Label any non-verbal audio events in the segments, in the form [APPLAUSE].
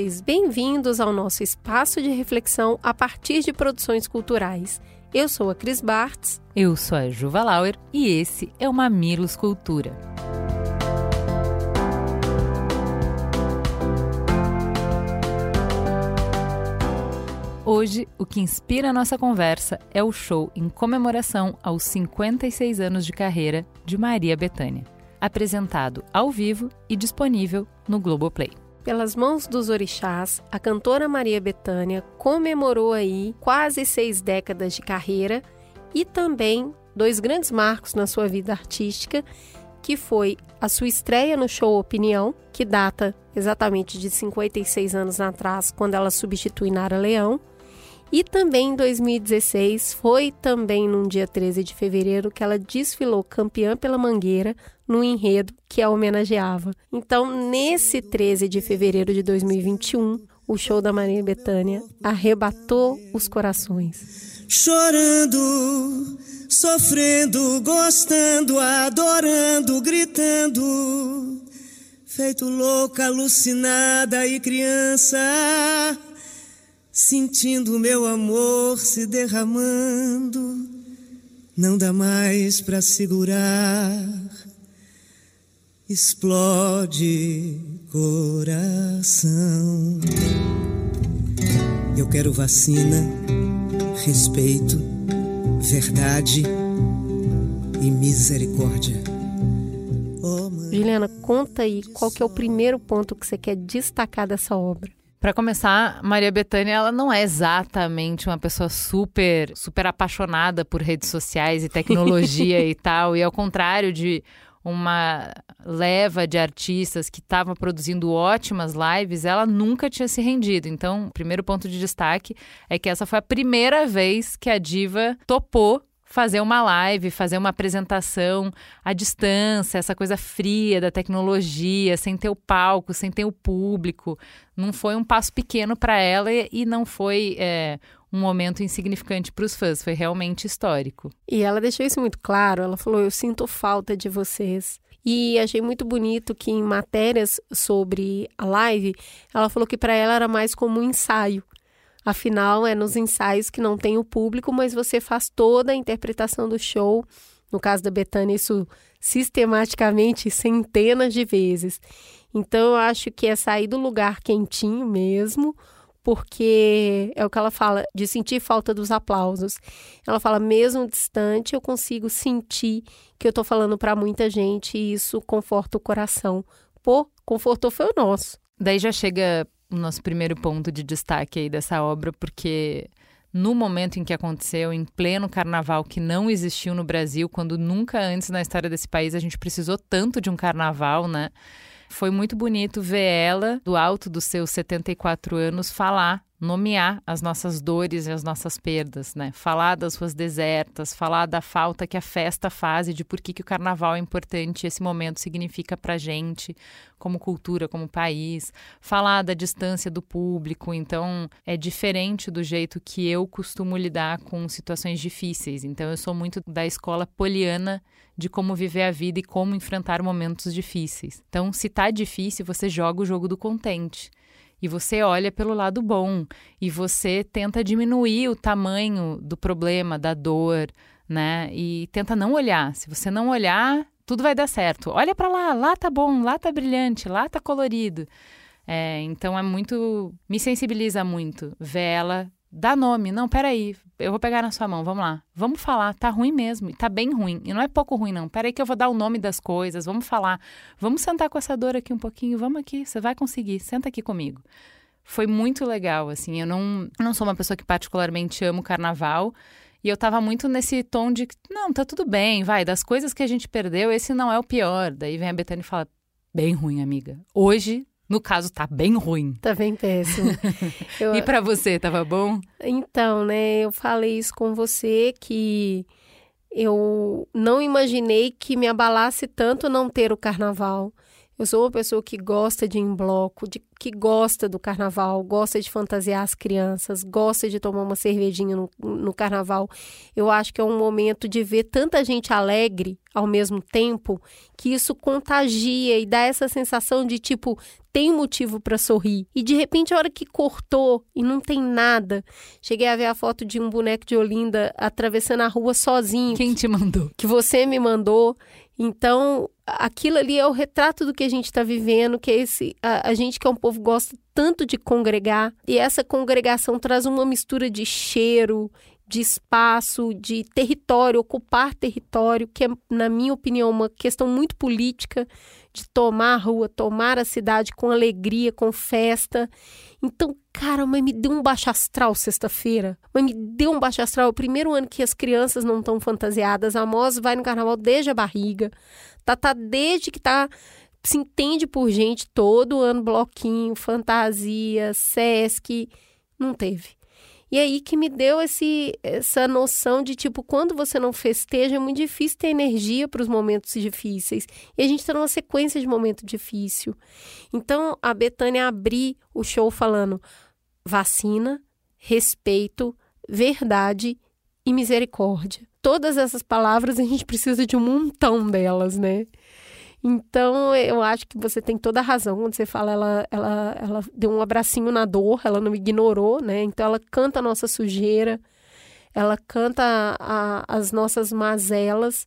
mamiletes, bem-vindos ao nosso espaço de reflexão a partir de produções culturais. Eu sou a Cris Bartz. Eu sou a Juva Lauer e esse é o Mamilos Cultura. Hoje, o que inspira a nossa conversa é o show em comemoração aos 56 anos de carreira de Maria Bethânia apresentado ao vivo e disponível no Globoplay. Pelas mãos dos orixás, a cantora Maria Bethânia comemorou aí quase seis décadas de carreira e também dois grandes marcos na sua vida artística, que foi a sua estreia no show Opinião, que data exatamente de 56 anos atrás, quando ela substitui Nara Leão, e também em 2016 foi também num dia 13 de fevereiro que ela desfilou campeã pela Mangueira no enredo que a homenageava. Então, nesse 13 de fevereiro de 2021, o show da Maria Bethânia arrebatou os corações. Chorando, sofrendo, gostando, adorando, gritando, feito louca, alucinada e criança sentindo meu amor se derramando, não dá mais para segurar. Explode coração. Eu quero vacina, respeito, verdade e misericórdia. Oh, Juliana, conta aí qual que é o primeiro ponto que você quer destacar dessa obra. Para começar, Maria Bethânia, ela não é exatamente uma pessoa super, super apaixonada por redes sociais e [LAUGHS] tecnologia e tal. E ao contrário de uma leva de artistas que estavam produzindo ótimas lives, ela nunca tinha se rendido. Então, o primeiro ponto de destaque é que essa foi a primeira vez que a diva topou fazer uma live, fazer uma apresentação à distância, essa coisa fria da tecnologia, sem ter o palco, sem ter o público. Não foi um passo pequeno para ela e não foi é, um momento insignificante para os fãs, foi realmente histórico. E ela deixou isso muito claro. Ela falou: Eu sinto falta de vocês. E achei muito bonito que em matérias sobre a live, ela falou que para ela era mais como um ensaio. Afinal, é nos ensaios que não tem o público, mas você faz toda a interpretação do show. No caso da Betânia, isso sistematicamente centenas de vezes. Então, eu acho que é sair do lugar quentinho mesmo, porque é o que ela fala, de sentir falta dos aplausos. Ela fala, mesmo distante, eu consigo sentir que eu estou falando para muita gente e isso conforta o coração. Pô, confortou foi o nosso. Daí já chega o nosso primeiro ponto de destaque aí dessa obra, porque no momento em que aconteceu, em pleno carnaval que não existiu no Brasil, quando nunca antes na história desse país a gente precisou tanto de um carnaval, né? Foi muito bonito ver ela, do alto dos seus 74 anos, falar nomear as nossas dores e as nossas perdas, né? Falar das ruas desertas, falar da falta que a festa faz e de por que, que o carnaval é importante, esse momento significa pra gente, como cultura, como país, falar da distância do público, então é diferente do jeito que eu costumo lidar com situações difíceis. Então eu sou muito da escola poliana de como viver a vida e como enfrentar momentos difíceis. Então, se tá difícil, você joga o jogo do contente e você olha pelo lado bom e você tenta diminuir o tamanho do problema, da dor, né? E tenta não olhar. Se você não olhar, tudo vai dar certo. Olha para lá, lá tá bom, lá tá brilhante, lá tá colorido. É, então é muito, me sensibiliza muito ver ela Dá nome. Não, peraí. Eu vou pegar na sua mão. Vamos lá. Vamos falar. Tá ruim mesmo. Tá bem ruim. E não é pouco ruim, não. Peraí que eu vou dar o nome das coisas. Vamos falar. Vamos sentar com essa dor aqui um pouquinho. Vamos aqui. Você vai conseguir. Senta aqui comigo. Foi muito legal, assim. Eu não, não sou uma pessoa que particularmente amo carnaval. E eu tava muito nesse tom de, não, tá tudo bem, vai, das coisas que a gente perdeu, esse não é o pior. Daí vem a Betânia e fala, bem ruim, amiga. Hoje No caso, tá bem ruim. Tá bem péssimo. [LAUGHS] Eu... e para você, tava bom? Então, né, eu falei isso com você que eu não imaginei que me abalasse tanto não ter o carnaval. Eu sou uma pessoa que gosta de ir em bloco, de, que gosta do carnaval, gosta de fantasiar as crianças, gosta de tomar uma cervejinha no, no carnaval. Eu acho que é um momento de ver tanta gente alegre ao mesmo tempo que isso contagia e dá essa sensação de tipo, tem motivo para sorrir. E de repente, a hora que cortou e não tem nada, cheguei a ver a foto de um boneco de Olinda atravessando a rua sozinho. Quem te mandou? Que você me mandou. Então, aquilo ali é o retrato do que a gente está vivendo, que é esse a, a, gente que é um povo gosta tanto de congregar e essa congregação traz uma mistura de cheiro, de espaço, de território, ocupar território, que é, na minha opinião, uma questão muito política de tomar a rua, tomar a cidade com alegria, com festa. Então, cara, mas me deu um baixo astral sexta-feira. Mas me deu um baixo astral. É o primeiro ano que as crianças não estão fantasiadas. A Mos vai no carnaval desde a barriga. Tá, tá desde que tá se entende por gente todo ano bloquinho, fantasia, Sesc, não teve. E aí que me deu esse, essa noção de tipo, quando você não festeja, é muito difícil ter energia para os momentos difíceis. E a gente está numa sequência de momento difícil. Então, a Betânia abri o show falando vacina, respeito, verdade e misericórdia. Todas essas palavras a gente precisa de um montão delas, né? Então, eu acho que você tem toda a razão quando você fala, ela, ela, ela deu um abracinho na dor, ela não ignorou, né? Então, ela canta a nossa sujeira, ela canta a, a, as nossas mazelas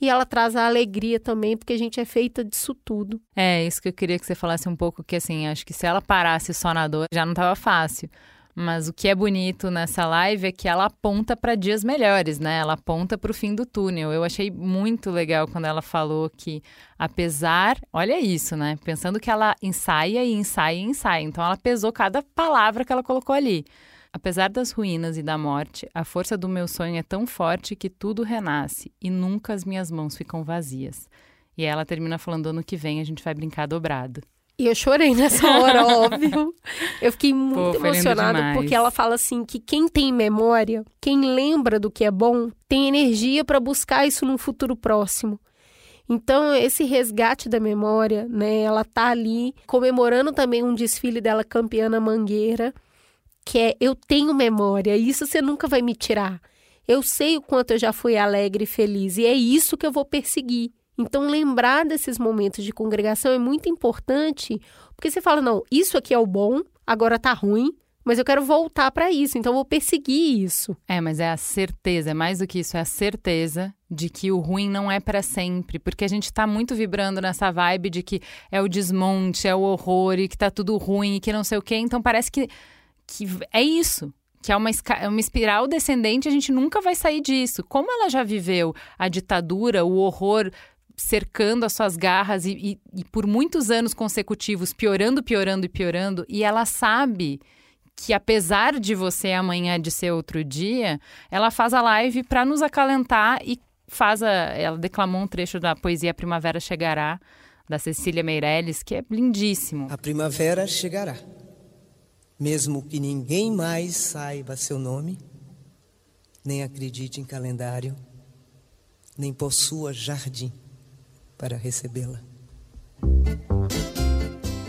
e ela traz a alegria também, porque a gente é feita disso tudo. É, isso que eu queria que você falasse um pouco, que assim, acho que se ela parasse só na dor, já não estava fácil. Mas o que é bonito nessa live é que ela aponta para dias melhores, né? Ela aponta para o fim do túnel. Eu achei muito legal quando ela falou que, apesar, olha isso, né? Pensando que ela ensaia e ensaia e ensaia. Então ela pesou cada palavra que ela colocou ali. Apesar das ruínas e da morte, a força do meu sonho é tão forte que tudo renasce e nunca as minhas mãos ficam vazias. E ela termina falando: ano que vem a gente vai brincar dobrado. E eu chorei nessa hora, [LAUGHS] óbvio. Eu fiquei muito Pô, emocionada porque ela fala assim que quem tem memória, quem lembra do que é bom, tem energia para buscar isso num futuro próximo. Então, esse resgate da memória, né? Ela tá ali comemorando também um desfile dela campeã na Mangueira, que é eu tenho memória, isso você nunca vai me tirar. Eu sei o quanto eu já fui alegre e feliz e é isso que eu vou perseguir. Então, lembrar desses momentos de congregação é muito importante, porque você fala: não, isso aqui é o bom, agora tá ruim, mas eu quero voltar para isso, então eu vou perseguir isso. É, mas é a certeza, é mais do que isso, é a certeza de que o ruim não é para sempre, porque a gente tá muito vibrando nessa vibe de que é o desmonte, é o horror e que tá tudo ruim e que não sei o quê, então parece que, que é isso. Que é uma, é uma espiral descendente, a gente nunca vai sair disso. Como ela já viveu a ditadura, o horror cercando as suas garras e, e, e por muitos anos consecutivos, piorando, piorando e piorando, e ela sabe que apesar de você amanhã de ser outro dia, ela faz a live para nos acalentar e faz a, ela declamou um trecho da poesia Primavera Chegará da Cecília Meirelles, que é lindíssimo. A primavera chegará. Mesmo que ninguém mais saiba seu nome, nem acredite em calendário, nem possua jardim para recebê-la.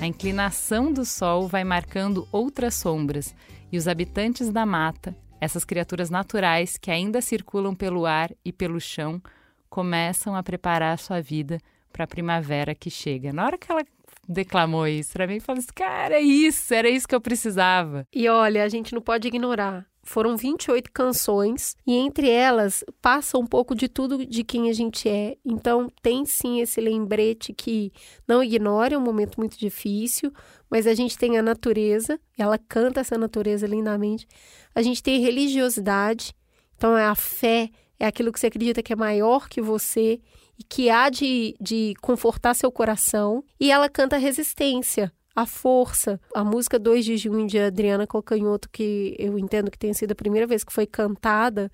A inclinação do sol vai marcando outras sombras, e os habitantes da mata, essas criaturas naturais que ainda circulam pelo ar e pelo chão, começam a preparar sua vida para a primavera que chega. Na hora que ela declamou isso para mim, eu falei assim, cara, é isso, era isso que eu precisava. E olha, a gente não pode ignorar foram 28 canções e entre elas passa um pouco de tudo de quem a gente é. Então tem sim esse lembrete que não ignore, é um momento muito difícil, mas a gente tem a natureza, ela canta essa natureza lindamente. A gente tem religiosidade, então é a fé, é aquilo que você acredita que é maior que você e que há de, de confortar seu coração. E ela canta resistência, a força. A música 2 de junho de Adriana Cocanhoto, que eu entendo que tenha sido a primeira vez que foi cantada,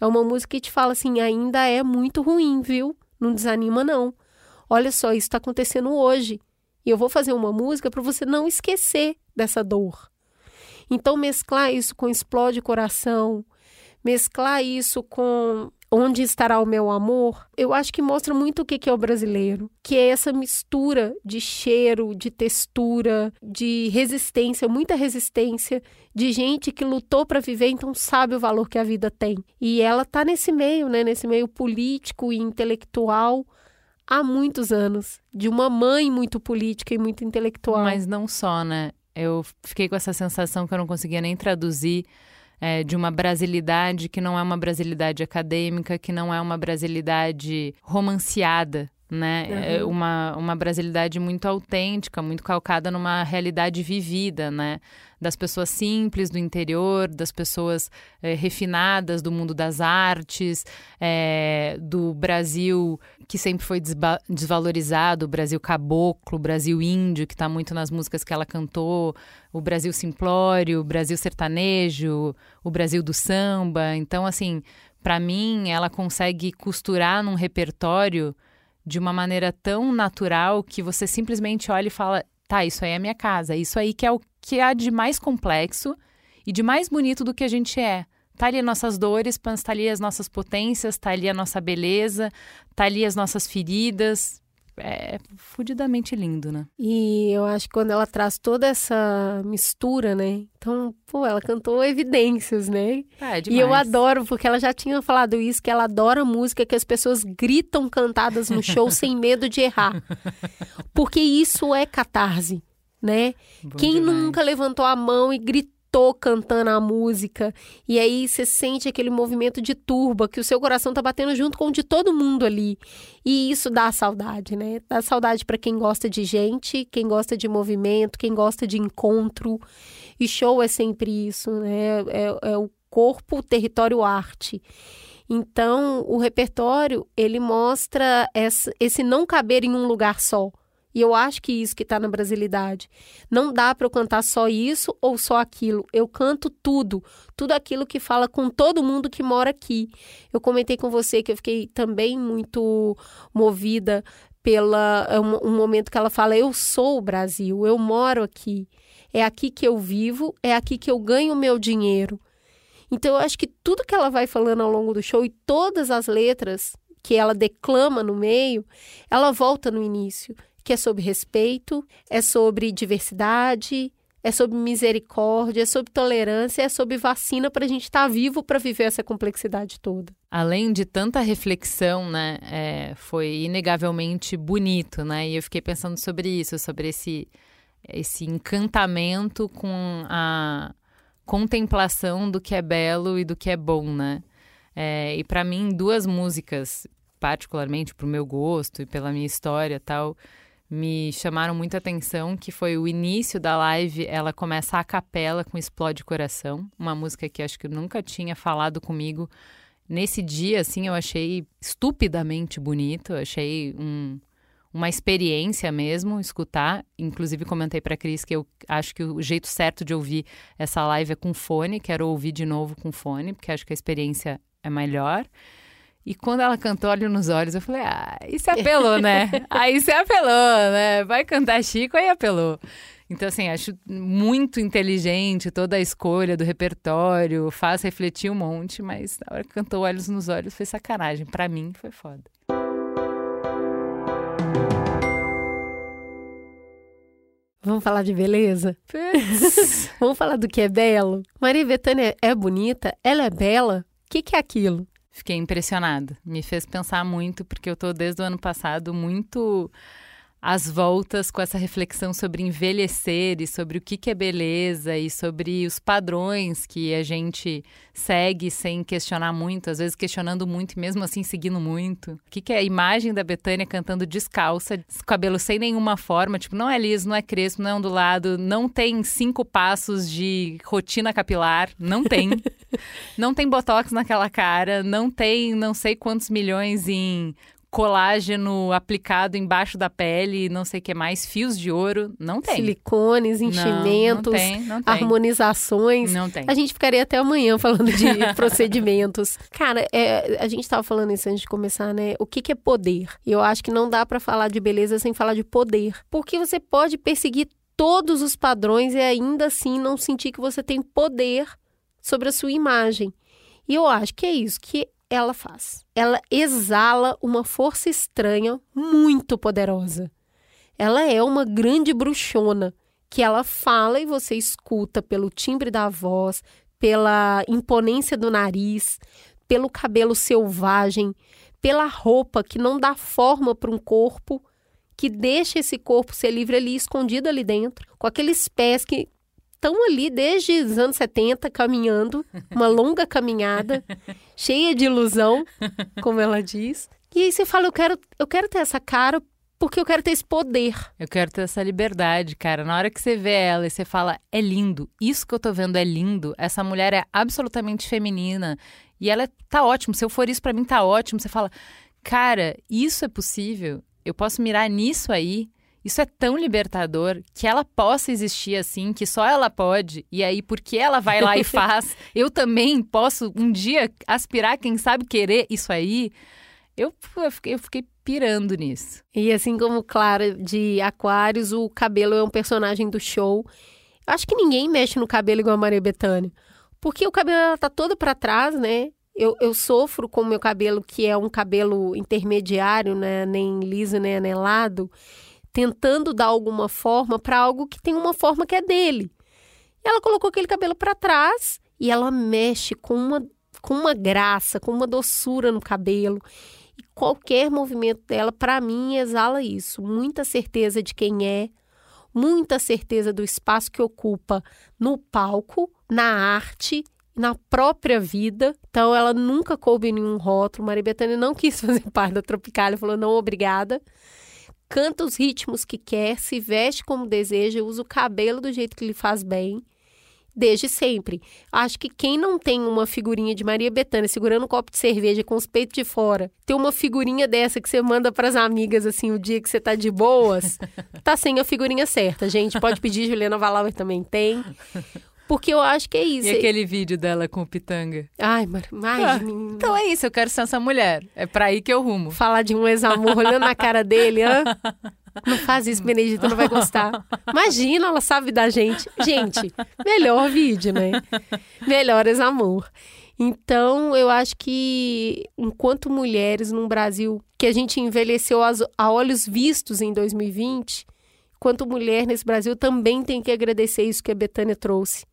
é uma música que te fala assim: ainda é muito ruim, viu? Não desanima, não. Olha só, isso está acontecendo hoje. E eu vou fazer uma música para você não esquecer dessa dor. Então, mesclar isso com Explode Coração, mesclar isso com Onde Estará o Meu Amor, eu acho que mostra muito o que é o brasileiro, que é essa mistura de cheiro, de textura, de resistência, muita resistência, de gente que lutou para viver, então sabe o valor que a vida tem. E ela tá nesse meio, né, nesse meio político e intelectual há muitos anos, de uma mãe muito política e muito intelectual. Mas não só, né? Eu fiquei com essa sensação que eu não conseguia nem traduzir é, de uma brasilidade que não é uma brasilidade acadêmica, que não é uma brasilidade romanceada, né? Uhum. É uma, uma brasilidade muito autêntica, muito calcada numa realidade vivida, né? Das pessoas simples do interior, das pessoas é, refinadas do mundo das artes, é, do Brasil que sempre foi desvalorizado, o Brasil caboclo, o Brasil índio, que está muito nas músicas que ela cantou, o Brasil simplório, o Brasil sertanejo, o Brasil do samba. Então, assim, para mim, ela consegue costurar num repertório de uma maneira tão natural que você simplesmente olha e fala: tá, isso aí é minha casa, isso aí que é o que há de mais complexo e de mais bonito do que a gente é. Tá ali nossas dores, tá ali as nossas potências, tá ali a nossa beleza, tá ali as nossas feridas. É fudidamente lindo, né? E eu acho que quando ela traz toda essa mistura, né? Então, pô, ela cantou evidências, né? É, e eu adoro, porque ela já tinha falado isso, que ela adora música que as pessoas gritam cantadas no show [LAUGHS] sem medo de errar. Porque isso é catarse, né? Bom Quem demais. nunca levantou a mão e gritou? Tô cantando a música e aí você sente aquele movimento de turba que o seu coração tá batendo junto com o de todo mundo ali. E isso dá saudade, né? Dá saudade para quem gosta de gente, quem gosta de movimento, quem gosta de encontro. E show é sempre isso, né? É, é o corpo, território, arte. Então, o repertório, ele mostra esse não caber em um lugar só. E eu acho que isso que está na brasilidade. Não dá para eu cantar só isso ou só aquilo. Eu canto tudo, tudo aquilo que fala com todo mundo que mora aqui. Eu comentei com você que eu fiquei também muito movida pela é um, um momento que ela fala: eu sou o Brasil, eu moro aqui. É aqui que eu vivo, é aqui que eu ganho meu dinheiro. Então eu acho que tudo que ela vai falando ao longo do show e todas as letras que ela declama no meio, ela volta no início que é sobre respeito, é sobre diversidade, é sobre misericórdia, é sobre tolerância, é sobre vacina para a gente estar tá vivo para viver essa complexidade toda. Além de tanta reflexão, né, é, foi inegavelmente bonito, né? E eu fiquei pensando sobre isso, sobre esse esse encantamento com a contemplação do que é belo e do que é bom, né? É, e para mim, duas músicas, particularmente para o meu gosto e pela minha história tal, me chamaram muita atenção, que foi o início da live, ela começa a capela com Explode Coração, uma música que acho que nunca tinha falado comigo. Nesse dia, assim, eu achei estupidamente bonito, achei um, uma experiência mesmo escutar. Inclusive, comentei para Cris que eu acho que o jeito certo de ouvir essa live é com fone, quero ouvir de novo com fone, porque acho que a experiência é melhor. E quando ela cantou Olho nos Olhos, eu falei, ah, isso [LAUGHS] apelou, né? aí você apelou, né? Vai cantar Chico, aí apelou. Então, assim, acho muito inteligente toda a escolha do repertório, faz refletir um monte, mas na hora que cantou Olhos nos Olhos foi sacanagem. Para mim, foi foda. Vamos falar de beleza? [LAUGHS] Vamos falar do que é belo? Maria Bethânia é bonita? Ela é bela? O que, que é aquilo? Fiquei impressionada. Me fez pensar muito, porque eu estou desde o ano passado muito às voltas com essa reflexão sobre envelhecer e sobre o que, que é beleza e sobre os padrões que a gente segue sem questionar muito, às vezes questionando muito e mesmo assim seguindo muito. O que, que é a imagem da Betânia cantando descalça, cabelo sem nenhuma forma, tipo, não é liso, não é crespo, não é ondulado, não tem cinco passos de rotina capilar, não tem. [LAUGHS] não tem botox naquela cara, não tem não sei quantos milhões em colágeno aplicado embaixo da pele, não sei o que mais, fios de ouro. Não tem. Silicones, enchimentos, não, não tem, não tem. harmonizações. Não tem. A gente ficaria até amanhã falando de [LAUGHS] procedimentos. Cara, é, a gente estava falando isso antes de começar, né? O que, que é poder? Eu acho que não dá para falar de beleza sem falar de poder. Porque você pode perseguir todos os padrões e ainda assim não sentir que você tem poder sobre a sua imagem. E eu acho que é isso que ela faz. Ela exala uma força estranha muito poderosa. Ela é uma grande bruxona que ela fala e você escuta pelo timbre da voz, pela imponência do nariz, pelo cabelo selvagem, pela roupa que não dá forma para um corpo, que deixa esse corpo ser livre ali, escondido ali dentro, com aqueles pés que estão ali desde os anos 70 caminhando, uma longa caminhada, [LAUGHS] cheia de ilusão, como ela diz. E aí você fala, eu quero, eu quero ter essa cara porque eu quero ter esse poder. Eu quero ter essa liberdade, cara. Na hora que você vê ela e você fala, é lindo, isso que eu tô vendo é lindo, essa mulher é absolutamente feminina e ela tá ótimo. Se eu for isso para mim tá ótimo. Você fala, cara, isso é possível eu posso mirar nisso aí. Isso é tão libertador que ela possa existir assim, que só ela pode, e aí porque ela vai lá e [LAUGHS] faz, eu também posso um dia aspirar, quem sabe querer isso aí. Eu, eu, fiquei, eu fiquei pirando nisso. E assim como Clara de Aquários, o cabelo é um personagem do show. Acho que ninguém mexe no cabelo igual a Maria Bethânia. Porque o cabelo ela tá todo para trás, né? Eu, eu sofro com o meu cabelo, que é um cabelo intermediário, né? nem liso nem anelado, tentando dar alguma forma para algo que tem uma forma que é dele. E ela colocou aquele cabelo para trás e ela mexe com uma, com uma graça, com uma doçura no cabelo. E qualquer movimento dela, para mim, exala isso. Muita certeza de quem é, muita certeza do espaço que ocupa no palco, na arte na própria vida. Então, ela nunca coube nenhum rótulo. Maria Bethânia não quis [LAUGHS] fazer parte da Tropicália, falou não, obrigada. Canta os ritmos que quer, se veste como deseja, usa o cabelo do jeito que lhe faz bem. Desde sempre. Acho que quem não tem uma figurinha de Maria Bethânia segurando um copo de cerveja com os peitos de fora, tem uma figurinha dessa que você manda para as amigas assim o dia que você tá de boas, [LAUGHS] tá sem a figurinha certa, gente. Pode pedir, Juliana Valauer também tem. Porque eu acho que é isso. E aquele vídeo dela com o Pitanga? Ai, mas ah, Então é isso, eu quero ser essa mulher. É pra aí que eu rumo. Falar de um ex-amor olhando na cara dele, hã? Não faz isso, Benedita, não vai gostar. Imagina, ela sabe da gente. Gente, melhor vídeo, né? Melhor ex-amor. Então, eu acho que enquanto mulheres num Brasil que a gente envelheceu a olhos vistos em 2020, quanto mulher nesse Brasil também tem que agradecer isso que a Betânia trouxe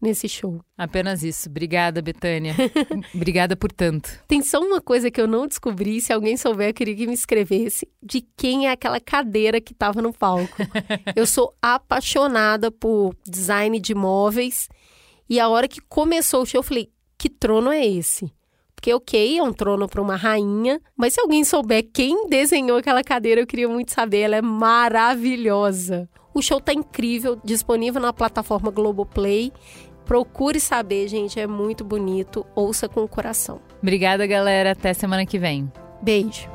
nesse show. Apenas isso. Obrigada, Betânia. [LAUGHS] Obrigada por tanto. Tem só uma coisa que eu não descobri, se alguém souber, eu queria que me escrevesse, de quem é aquela cadeira que estava no palco. [LAUGHS] eu sou apaixonada por design de móveis e a hora que começou o show, eu falei, que trono é esse? Porque, ok, é um trono para uma rainha, mas se alguém souber quem desenhou aquela cadeira, eu queria muito saber. Ela é maravilhosa. O show tá incrível, disponível na plataforma Globoplay. Procure saber, gente, é muito bonito. Ouça com o coração. Obrigada, galera. Até semana que vem. Beijo.